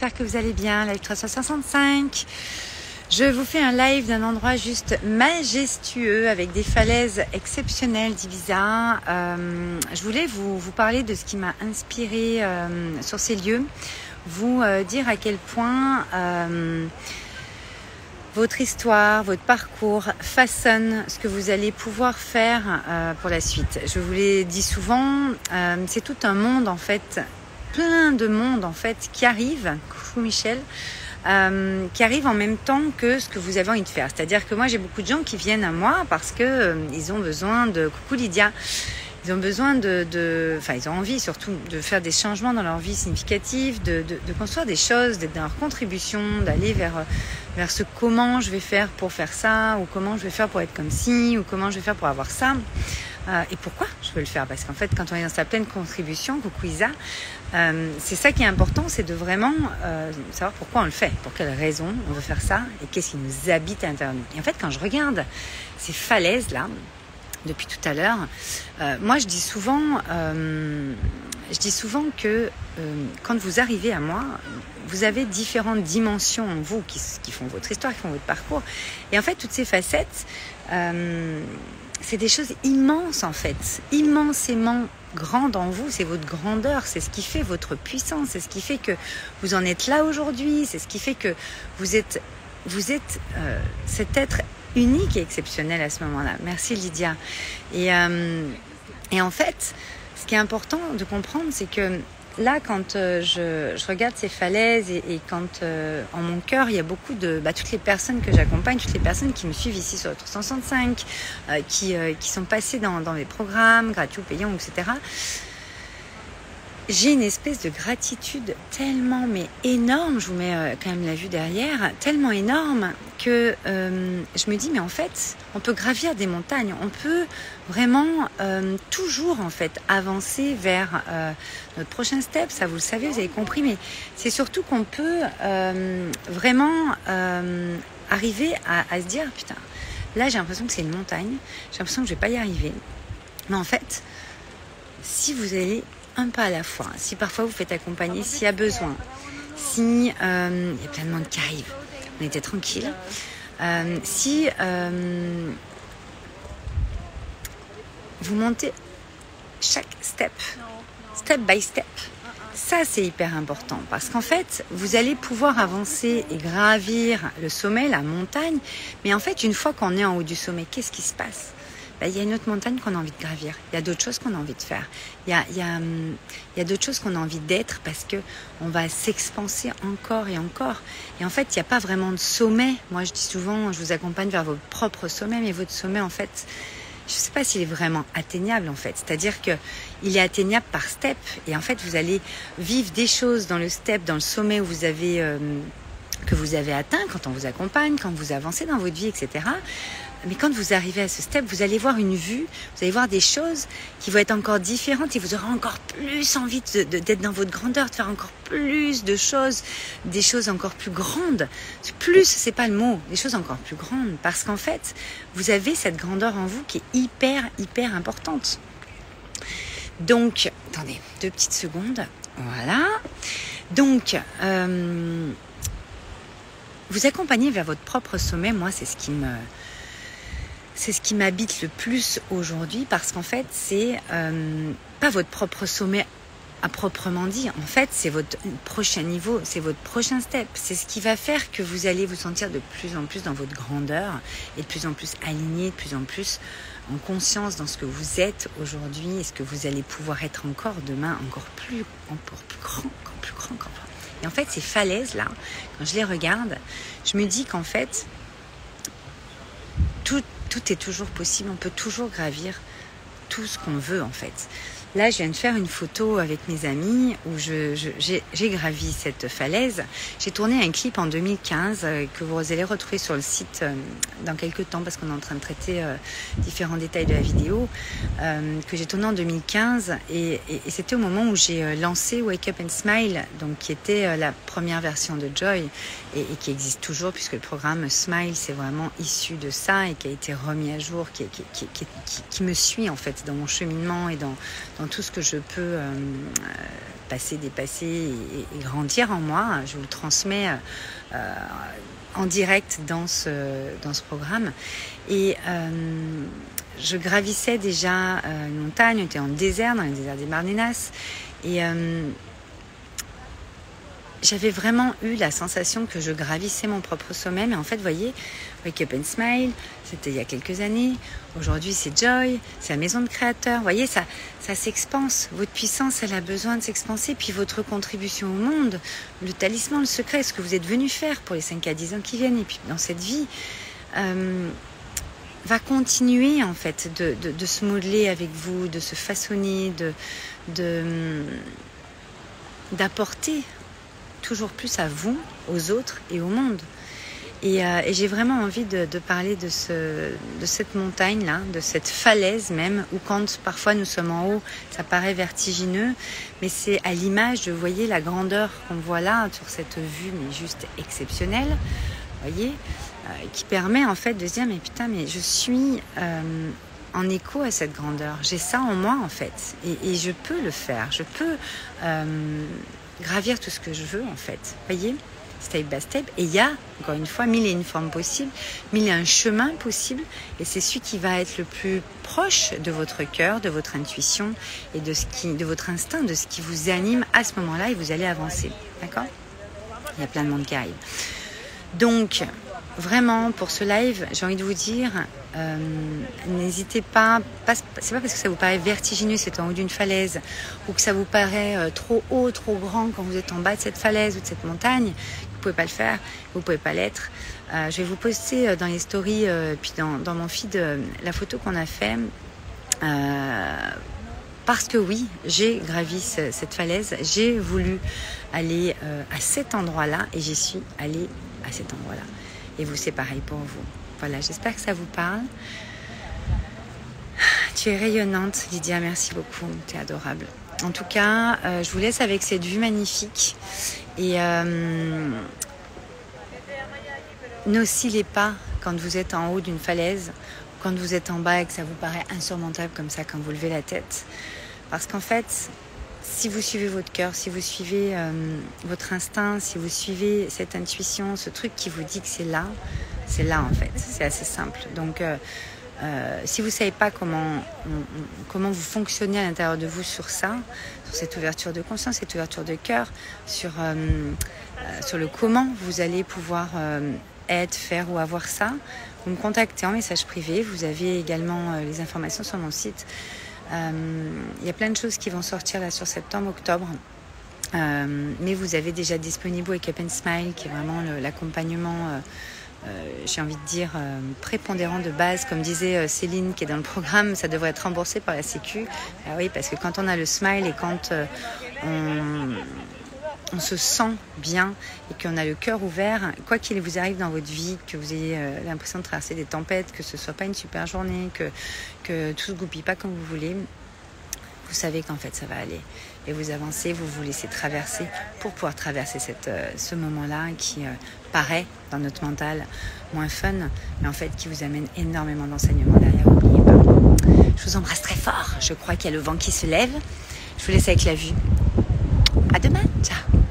J'espère que vous allez bien, live 365. Je vous fais un live d'un endroit juste majestueux avec des falaises exceptionnelles d'Ibiza. Euh, je voulais vous, parler de ce qui m'a inspiré euh, sur ces lieux, vous euh, dire à quel point euh, votre histoire, votre parcours façonne ce que vous allez pouvoir faire pour la suite. Je vous l'ai dit souvent, c'est tout un monde en fait plein de monde en fait qui arrive, coucou Michel, euh, qui arrive en même temps que ce que vous avez envie de faire. C'est-à-dire que moi j'ai beaucoup de gens qui viennent à moi parce que euh, ils ont besoin de coucou Lydia. Ils ont besoin de, de, enfin ils ont envie surtout de faire des changements dans leur vie significatifs, de, de, de construire des choses, d'être dans leur contribution, d'aller vers vers ce comment je vais faire pour faire ça, ou comment je vais faire pour être comme ci, ou comment je vais faire pour avoir ça. Euh, et pourquoi je veux le faire? Parce qu'en fait, quand on est dans sa pleine contribution, coucou Isa, euh, c'est ça qui est important, c'est de vraiment euh, savoir pourquoi on le fait, pour quelle raison on veut faire ça, et qu'est-ce qui nous habite à l'intérieur de nous. Et en fait, quand je regarde ces falaises-là, depuis tout à l'heure, moi je dis souvent, je dis souvent que quand vous arrivez à moi, vous avez différentes dimensions en vous qui, font votre histoire, qui font votre parcours. Et en fait, toutes ces facettes, c'est des choses immenses en fait, immensément grandes en vous. C'est votre grandeur, c'est ce qui fait votre puissance, c'est ce qui fait que vous en êtes là aujourd'hui, c'est ce qui fait que vous êtes, vous êtes cet être unique et exceptionnel à ce moment-là. Merci Lydia. Et, euh, et en fait, ce qui est important de comprendre, c'est que là, quand euh, je, regarde ces falaises et, quand euh, en mon cœur, il y a beaucoup de bah, toutes les personnes que j'accompagne, toutes les personnes qui me suivent ici sur le 365, euh, qui, qui sont passées dans, dans mes programmes, gratuits ou payants, etc j'ai une espèce de gratitude tellement mais énorme, je vous mets euh, quand même la vue derrière, tellement énorme que euh, je me dis mais en fait on peut gravir des montagnes, on peut vraiment euh, toujours en fait avancer vers notre prochain step, ça vous le savez, vous avez compris, mais c'est surtout qu'on peut vraiment arriver à, à, se dire putain là j'ai l'impression que c'est une montagne, j'ai l'impression que je vais pas y arriver, mais en fait si vous allez un pas à la fois. Si parfois vous faites accompagner, s'il y a besoin, si euh, il y a plein de monde qui arrive, on était tranquille. Euh, si euh, vous montez chaque step, step by step, ça c'est hyper important. Parce qu'en fait vous allez pouvoir avancer et gravir le sommet, la montagne, mais en fait une fois qu'on est en haut du sommet, qu'est-ce qui se passe? Bah, il y a une autre montagne qu'on a envie de gravir. Il y a d'autres choses qu'on a envie de faire. Il y a, a d'autres choses qu'on a envie d'être parce que on va s'expanser encore et encore. Et en fait, il n'y a pas vraiment de sommet. Moi, je dis souvent, je vous accompagne vers votre propre sommet, mais votre sommet, en fait, je ne sais pas s'il est vraiment atteignable en fait. C'est-à-dire que il est atteignable par step. Et en fait, vous allez vivre des choses dans le step, dans le sommet euh, que vous avez atteint quand on vous accompagne, quand vous avancez dans votre vie, etc. Mais quand vous arrivez à ce step, vous allez voir une vue, vous allez voir des choses qui vont être encore différentes et vous aurez encore plus envie d'être dans votre grandeur, de faire encore plus de choses, des choses encore plus grandes. Plus, c'est pas le mot, des choses encore plus grandes. Parce qu'en fait, vous avez cette grandeur en vous qui est hyper, hyper importante. Donc, attendez, deux petites secondes. Voilà. Donc, euh, vous accompagner vers votre propre sommet, moi, c'est ce qui me c'est ce qui m'habite le plus aujourd'hui parce qu'en fait, c'est euh, pas votre propre sommet à proprement dit. En fait, c'est votre prochain niveau, c'est votre prochain step. C'est ce qui va faire que vous allez vous sentir de plus en plus dans votre grandeur et de plus en plus aligné, de plus en plus en conscience dans ce que vous êtes aujourd'hui et ce que vous allez pouvoir être encore demain, encore plus, encore plus grand, encore plus grand, encore plus grand. Et en fait, ces falaises-là, quand je les regarde, je me dis qu'en fait, tout est toujours possible, on peut toujours gravir tout ce qu'on veut en fait. Là, je viens de faire une photo avec mes amis où j'ai gravi cette falaise. J'ai tourné un clip en 2015 euh, que vous allez retrouver sur le site euh, dans quelques temps parce qu'on est en train de traiter euh, différents détails de la vidéo que j'ai tourné en 2015 et, c'était au moment où j'ai lancé Wake Up and Smile, donc qui était la première version de Joy et, qui existe toujours puisque le programme Smile c'est vraiment issu de ça et qui a été remis à jour, qui, me suit en fait dans mon cheminement et dans dans tout ce que je peux euh, passer, dépasser et, grandir en moi. Je vous le transmets en direct dans ce, dans ce programme. Et je gravissais déjà une montagne, on était en désert, dans le désert des Marnenas. Et j'avais vraiment eu la sensation que je gravissais mon propre sommet. Mais en fait, voyez, Wake Up and Smile, c'était il y a quelques années. Aujourd'hui, c'est Joy, c'est la maison de créateurs. Vous voyez, ça, ça s'expanse. Votre puissance, elle a besoin de s'expanser. Puis votre contribution au monde, le talisman, le secret, ce que vous êtes venu faire pour les 5 à 10 ans qui viennent et puis dans cette vie, euh, va continuer en fait de, se modeler avec vous, de se façonner, de, de d'apporter toujours plus à vous, aux autres et au monde. Et, euh, j'ai vraiment envie de, parler de, ce, de cette montagne-là, de cette falaise même, où quand parfois nous sommes en haut, ça paraît vertigineux, mais c'est à l'image de, vous voyez, la grandeur qu'on voit là, sur cette vue, mais juste exceptionnelle, voyez, euh, qui permet en fait de se dire, mais putain, mais je suis euh, en écho à cette grandeur, j'ai ça en moi en fait, et, je peux le faire, je peux gravir tout ce que je veux en fait. Voyez Step by step. Et il y a, encore une fois, mille et une formes possibles, mille et un chemin possible. Et c'est celui qui va être le plus proche de votre cœur, de votre intuition et de, ce qui, de votre instinct, de ce qui vous anime à ce moment-là et vous allez avancer. D'accord? Il y a plein de monde qui arrive. Donc, vraiment, pour ce live, j'ai envie de vous dire, euh, n'hésitez pas, c'est pas parce que ça vous paraît vertigineux, c'est en haut d'une falaise, ou que ça vous paraît euh, trop haut, trop grand quand vous êtes en bas de cette falaise ou de cette montagne, vous pouvez pas le faire, vous pouvez pas l'être. Euh, je vais vous poster dans les stories, puis dans, dans, mon feed, la photo qu'on a fait. parce que oui, j'ai gravi cette falaise, j'ai voulu aller à cet endroit-là et j'y suis allée à cet endroit-là. Et vous, c'est pareil pour vous. Voilà, j'espère que ça vous parle. Tu es rayonnante, Lydia, merci beaucoup, tu es adorable. En tout cas, euh, je vous laisse avec cette vue magnifique. Et euh, n'oscillez pas quand vous êtes en haut d'une falaise, quand vous êtes en bas et que ça vous paraît insurmontable comme ça quand vous levez la tête. Parce qu'en fait, si vous suivez votre cœur, si vous suivez euh, votre instinct, si vous suivez cette intuition, ce truc qui vous dit que c'est là, c'est là en fait. C'est assez simple. Donc, euh, euh, si vous ne savez pas comment, comment vous fonctionnez à l'intérieur de vous sur ça, sur cette ouverture de conscience, cette ouverture de cœur, sur, sur le comment vous allez pouvoir être, faire ou avoir ça, vous me contactez en message privé. Vous avez également les informations sur mon site. Euh, il y a plein de choses qui vont sortir là sur septembre, octobre. Euh, mais vous avez déjà disponible Wake Up and Smile, qui est vraiment l'accompagnement, euh, j'ai envie de dire, prépondérant de base. Comme disait Céline, qui est dans le programme, ça devrait être remboursé par la Sécu. Ah oui, parce que quand on a le smile et quand on, on se sent bien et qu'on a le cœur ouvert, quoi qu'il vous arrive dans votre vie, que vous ayez euh, l'impression de traverser des tempêtes, que ce soit pas une super journée, que, que tout se goupille pas comme vous voulez, vous savez qu'en fait ça va aller. Et vous avancez, vous vous laissez traverser pour pouvoir traverser euh, ce moment-là qui euh, paraît dans notre mental moins fun, mais en fait qui vous amène énormément d'enseignements derrière. N'oubliez pas. Je vous embrasse très fort. Je crois qu'il y a le vent qui se lève. Je vous laisse avec la vue. À demain. Ciao.